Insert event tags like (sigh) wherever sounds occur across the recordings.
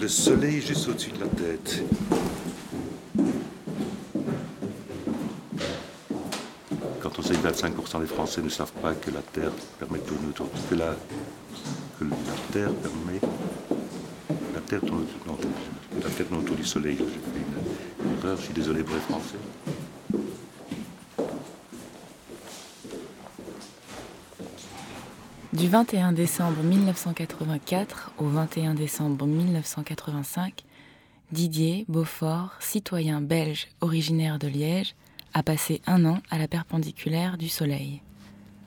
Le soleil juste au-dessus de la tête. Quand on sait que 25% des Français ne savent pas que la Terre permet de tourner autour, que la, que la Terre permet, la Terre tourne autour, non, la Terre tourne autour du Soleil. J'ai fait une erreur, je suis désolé pour les Français. Du 21 décembre 1984 au 21 décembre 1985, Didier Beaufort, citoyen belge originaire de Liège, a passé un an à la perpendiculaire du Soleil.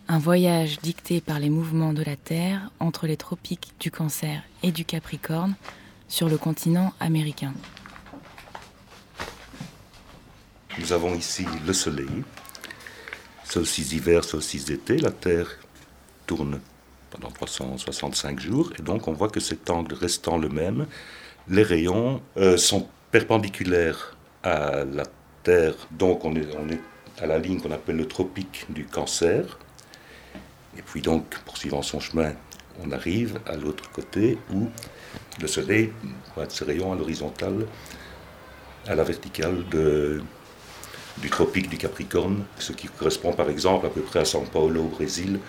Un voyage dicté par les mouvements de la Terre entre les tropiques du Cancer et du Capricorne sur le continent américain. Nous avons ici le Soleil, solstice d'hiver, solstice d'été, la Terre tourne pendant 365 jours, et donc on voit que cet angle restant le même, les rayons euh, sont perpendiculaires à la Terre, donc on est, à la ligne qu'on appelle le tropique du cancer, et puis donc, poursuivant son chemin, on arrive à l'autre côté où le Soleil pointe ses rayons à l'horizontale, à la verticale de, du tropique du Capricorne, ce qui correspond par exemple à peu près à São Paulo au Brésil,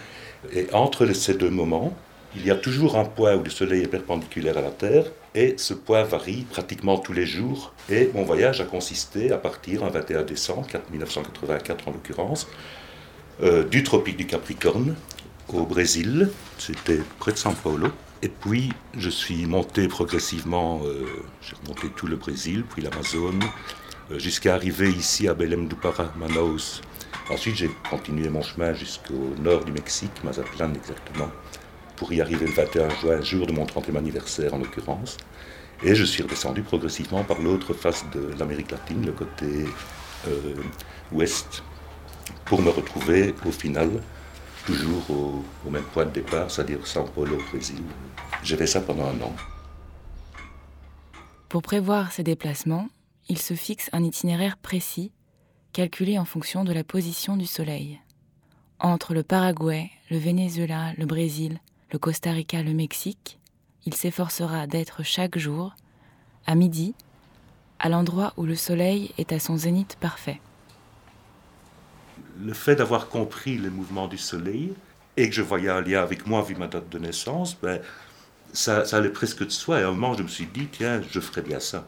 et entre ces deux moments, il y a toujours un point où le Soleil est perpendiculaire à la Terre, et ce point varie pratiquement tous les jours. Et mon voyage a consisté à partir un 21 décembre 1984 en l'occurrence, euh, du tropique du Capricorne au Brésil, c'était près de São Paulo. Et puis je suis monté progressivement, euh, j'ai remonté tout le Brésil, puis l'Amazone, euh, jusqu'à arriver ici à Belém do Pará, Manaus, Ensuite, j'ai continué mon chemin jusqu'au nord du Mexique, Mazatlan exactement, pour y arriver le 21 juin, jour de mon 30e anniversaire en l'occurrence. Et je suis redescendu progressivement par l'autre face de l'Amérique latine, le côté euh, ouest, pour me retrouver au final toujours au, même point de départ, c'est-à-dire São Paulo au Brésil. J'ai fait ça pendant un an. Pour prévoir ses déplacements, il se fixe un itinéraire précis calculé en fonction de la position du Soleil. Entre le Paraguay, le Venezuela, le Brésil, le Costa Rica, le Mexique, il s'efforcera d'être chaque jour, à midi, à l'endroit où le Soleil est à son zénith parfait. Le fait d'avoir compris les mouvements du Soleil et que je voyais un lien avec moi vu ma date de naissance, ben, ça, ça allait presque de soi. Et à un moment, je me suis dit, tiens, je ferais bien ça.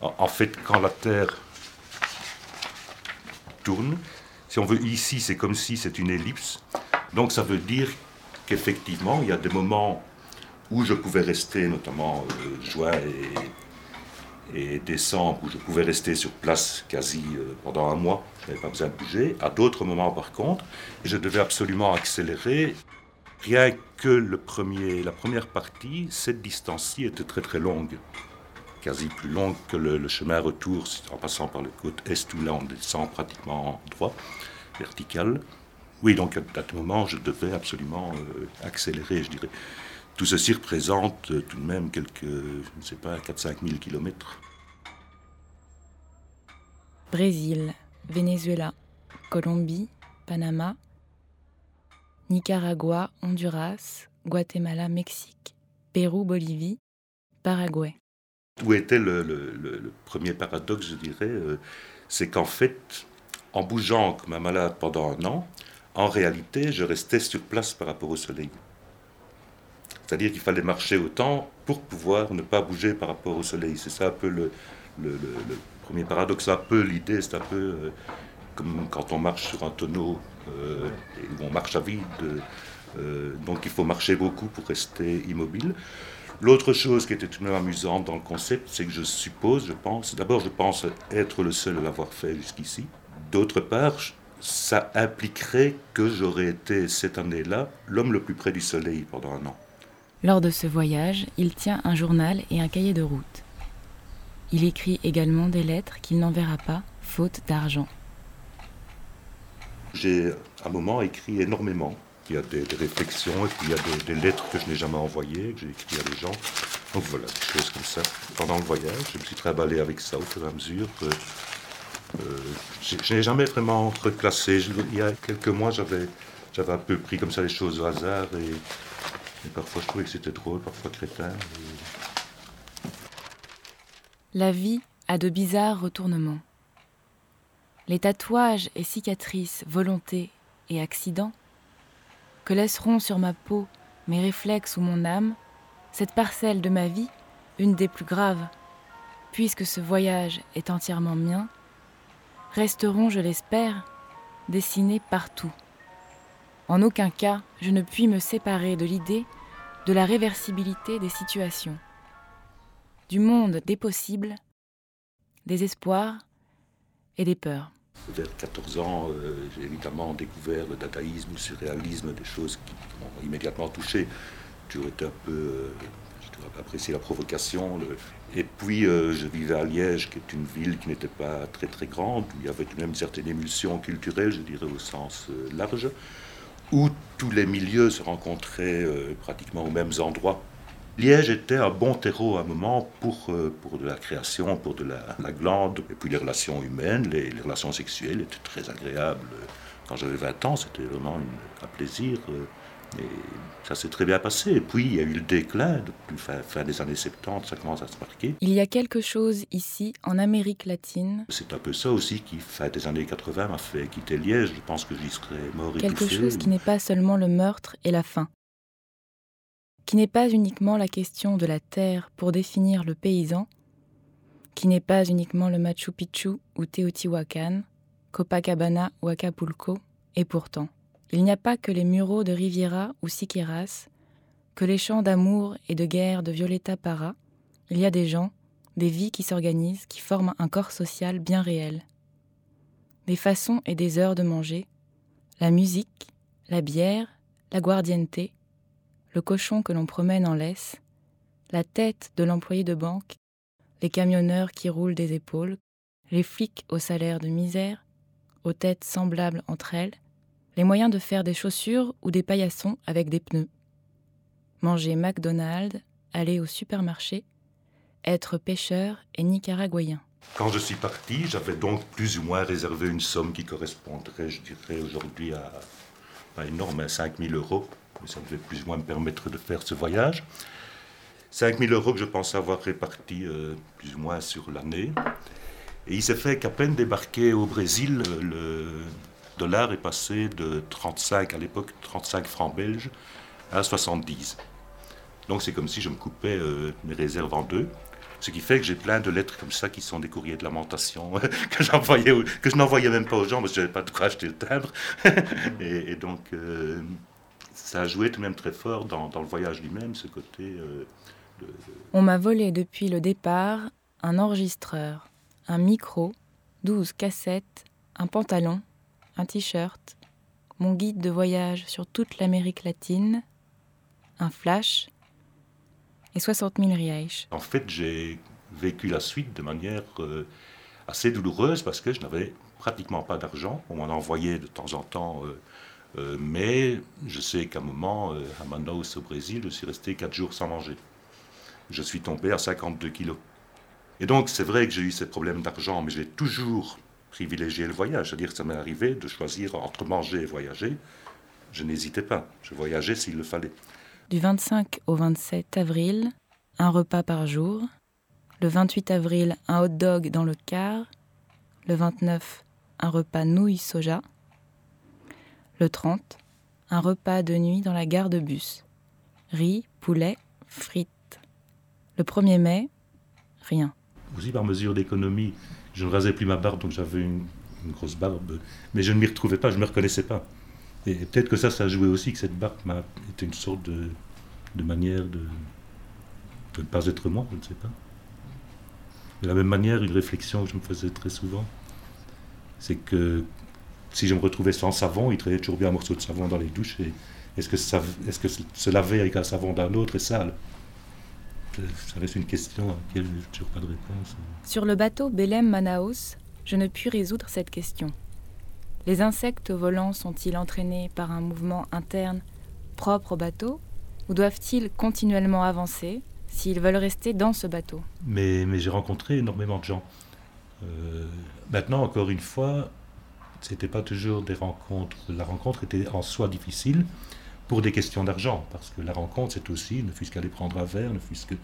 En fait, quand la Terre tourne, si on veut ici, c'est comme si c'est une ellipse. Donc ça veut dire qu'effectivement, il y a des moments où je pouvais rester, notamment euh, juin et, et, décembre, où je pouvais rester sur place quasi euh, pendant un mois, je n'avais pas besoin de bouger. À d'autres moments, par contre, je devais absolument accélérer. Rien que le premier, la première partie, cette distance-ci était très très longue quasi plus longue que le, le, chemin retour en passant par le côte est où là on descend pratiquement droit, vertical. Oui, donc à, à ce moment, je devais absolument euh, accélérer, je dirais. Tout ceci représente euh, tout de même quelques, je ne sais pas, 4-5 000 kilomètres. Brésil, Venezuela, Colombie, Panama, Nicaragua, Honduras, Guatemala, Mexique, Pérou, Bolivie, Paraguay. Où était le, premier paradoxe, je dirais euh, C'est qu'en fait, en bougeant comme un malade pendant un an, en réalité, je restais sur place par rapport au soleil. C'est-à-dire qu'il fallait marcher autant pour pouvoir ne pas bouger par rapport au soleil. C'est ça un peu le, premier paradoxe, un peu l'idée, c'est un peu euh, comme quand on marche sur un tonneau euh, où on marche à vide. Donc il faut marcher beaucoup pour rester immobile. L'autre chose qui était tout de même amusante dans le concept, c'est que je suppose, je pense, d'abord je pense être le seul à l'avoir fait jusqu'ici. D'autre part, ça impliquerait que j'aurais été cette année-là l'homme le plus près du soleil pendant un an. Lors de ce voyage, il tient un journal et un cahier de route. Il écrit également des lettres qu'il n'enverra pas, faute d'argent. J'ai à un moment écrit énormément il y a des, réflexions et puis il y a des, lettres que je n'ai jamais envoyées, que j'ai écrites à des gens. Donc voilà, des choses comme ça. Pendant le voyage, je me suis trimballé avec ça au fur et à mesure. Euh, je n'ai jamais vraiment reclassé. Il y a quelques mois, j'avais, j'avais un peu pris comme ça les choses au hasard Et parfois je trouvais que c'était drôle, parfois crétin. La vie a de bizarres retournements. Les tatouages et cicatrices, volonté et accidents, que laisseront sur ma peau mes réflexes ou mon âme, cette parcelle de ma vie, une des plus graves, puisque ce voyage est entièrement mien, resteront, je l'espère, dessinés partout. En aucun cas, je ne puis me séparer de l'idée de la réversibilité des situations, du monde des possibles, des espoirs et des peurs. Vers 14 ans, euh, j'ai évidemment découvert le dadaïsme, le surréalisme, des choses qui m'ont immédiatement touché. J'ai été un peu. Euh, apprécié la provocation. Et puis, euh, je vivais à Liège, qui est une ville qui n'était pas très très grande, où il y avait tout de même une certaine émulsion culturelle, je dirais au sens large, où tous les milieux se rencontraient pratiquement aux mêmes endroits. Liège était un bon terreau à un moment pour, euh, pour de la création, pour de la, glande, et puis les relations humaines, les, relations sexuelles étaient très agréables. Quand j'avais 20 ans, c'était vraiment un plaisir. Euh, et ça s'est très bien passé. Et puis, il y a eu le déclin, depuis fin, fin, des années 70, ça commence à se marquer. Il y a quelque chose ici, en Amérique latine. C'est un peu ça aussi qui, fin des années 80, m'a fait quitter Liège. Je pense que j'y serais mort Quelque chose qui n'est pas seulement le meurtre et la faim qui n'est pas uniquement la question de la terre pour définir le paysan, qui n'est pas uniquement le Machu Picchu ou Teotihuacan, Copacabana ou Acapulco, et pourtant, il n'y a pas que les muraux de Riviera ou Siqueiras, que les chants d'amour et de guerre de Violeta Parra, il y a des gens, des vies qui s'organisent, qui forment un corps social bien réel. Des façons et des heures de manger, la musique, la bière, la guardiente, le cochon que l'on promène en laisse, la tête de l'employé de banque, les camionneurs qui roulent des épaules, les flics au salaire de misère, aux têtes semblables entre elles, les moyens de faire des chaussures ou des paillassons avec des pneus. Manger McDonald's, aller au supermarché, être pêcheur et nicaraguayen. Quand je suis parti, j'avais donc plus ou moins réservé une somme qui correspondrait, je dirais, aujourd'hui à énorme, à 5000 euros ça devait plus ou moins me permettre de faire ce voyage. 5 000 euros que je pensais avoir répartis euh, plus ou moins sur l'année. Et il s'est fait qu'à peine débarqué au Brésil, le dollar est passé de 35, à l'époque 35 francs belges, à 70. Donc c'est comme si je me coupais euh, mes réserves en deux. Ce qui fait que j'ai plein de lettres comme ça qui sont des courriers de lamentation (laughs) que que je n'envoyais même pas aux gens parce que je n'avais pas de quoi acheter le timbre. (laughs) et, donc euh, ça a joué tout de même très fort dans, le voyage lui-même, ce côté. Euh, On m'a volé depuis le départ un enregistreur, un micro, douze cassettes, un pantalon, un t-shirt, mon guide de voyage sur toute l'Amérique latine, un flash et 60 000 rièches. En fait, j'ai vécu la suite de manière euh, assez douloureuse parce que je n'avais pratiquement pas d'argent. On m'en envoyait de temps en temps. Euh, euh, mais je sais qu'à un moment, euh, à Manaus au Brésil, je suis resté 4 jours sans manger. Je suis tombé à 52 kilos. Et donc c'est vrai que j'ai eu ces problèmes d'argent, mais j'ai toujours privilégié le voyage. C'est-à-dire que ça m'est arrivé de choisir entre manger et voyager. Je n'hésitais pas. Je voyageais s'il le fallait. Du 25 au 27 avril, un repas par jour. Le 28 avril, un hot dog dans le car. Le 29, un repas nouilles soja. Le 30, un repas de nuit dans la gare de bus. Riz, poulet, frites. Le 1er mai, rien. Aussi par mesure d'économie, je ne rasais plus ma barbe, donc j'avais une, grosse barbe. Mais je ne m'y retrouvais pas, je ne me reconnaissais pas. Et peut-être que ça, ça a joué aussi, que cette barbe m'a été une sorte de, manière de, de ne pas être moi, je ne sais pas. De la même manière, une réflexion que je me faisais très souvent, c'est que si je me retrouvais sans savon, il traînait toujours bien un morceau de savon dans les douches. est-ce que, est que se laver avec un savon d'un autre est sale? Ça reste une question à laquelle je n'ai toujours pas de réponse. Sur le bateau Belém Manaus, je ne puis résoudre cette question. Les insectes volants sont-ils entraînés par un mouvement interne propre au bateau ou doivent-ils continuellement avancer s'ils veulent rester dans ce bateau? Mais, mais j'ai rencontré énormément de gens. Euh, maintenant, encore une fois, c'était pas toujours des rencontres. La rencontre était en soi difficile pour des questions d'argent, parce que la rencontre, c'est aussi, ne fût-ce qu'aller prendre un verre, ne fût-ce que...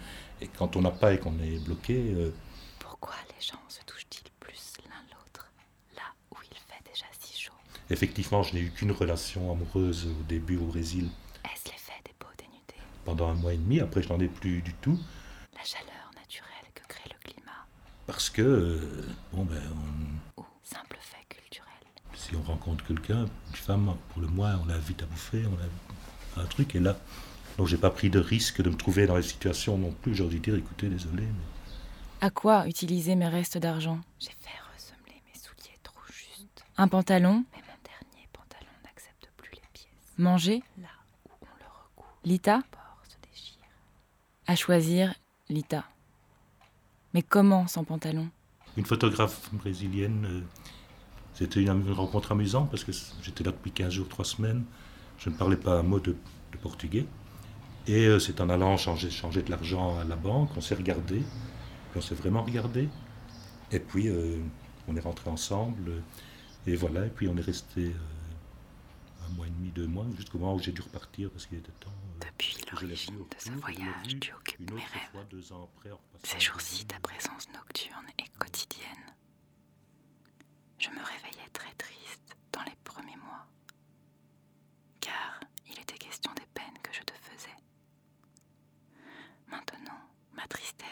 Et quand on n'a pas et qu'on est bloqué... Euh, Pourquoi les gens se touchent-ils plus l'un l'autre, là où il fait déjà si chaud? Effectivement, je n'ai eu qu'une relation amoureuse au début au Brésil. Est-ce l'effet des beaux dénudés Pendant un mois et demi, après je n'en ai plus du tout. La chaleur naturelle que crée le climat? Parce que, euh, bon ben... Si on rencontre quelqu'un, une femme, pour le moins, on l'invite à bouffer, on a un truc. Et là, donc j'ai pas pris de risque de me trouver dans la situation non plus. J'aurais dû dire, écoutez, désolé. Mais... À quoi utiliser mes restes d'argent? J'ai fait ressembler mes souliers trop justes. Un pantalon? Mais mon dernier pantalon n'accepte plus les pièces. Manger? Là où on le recoue. Lita? Se déchire. À choisir, Lita. Mais comment sans pantalon? Une photographe brésilienne. Euh, c'était une, rencontre amusante parce que j'étais là depuis 15 jours, 3 semaines. Je ne parlais pas un mot de, portugais. Et euh, c'est en allant changer, changer de l'argent à la banque, on s'est regardé. On s'est vraiment regardé. Et puis, euh, on est rentré ensemble. Et voilà, et puis on est resté euh, un mois et demi, deux mois, jusqu'au moment où j'ai dû repartir parce qu'il était temps. Depuis l'origine de ce voyage, tu occupes mes rêves. Ces jours-ci, ta présence nocturne est quotidienne je me réveillais très triste dans les premiers mois, car il était question des peines que je te faisais. Maintenant, ma tristesse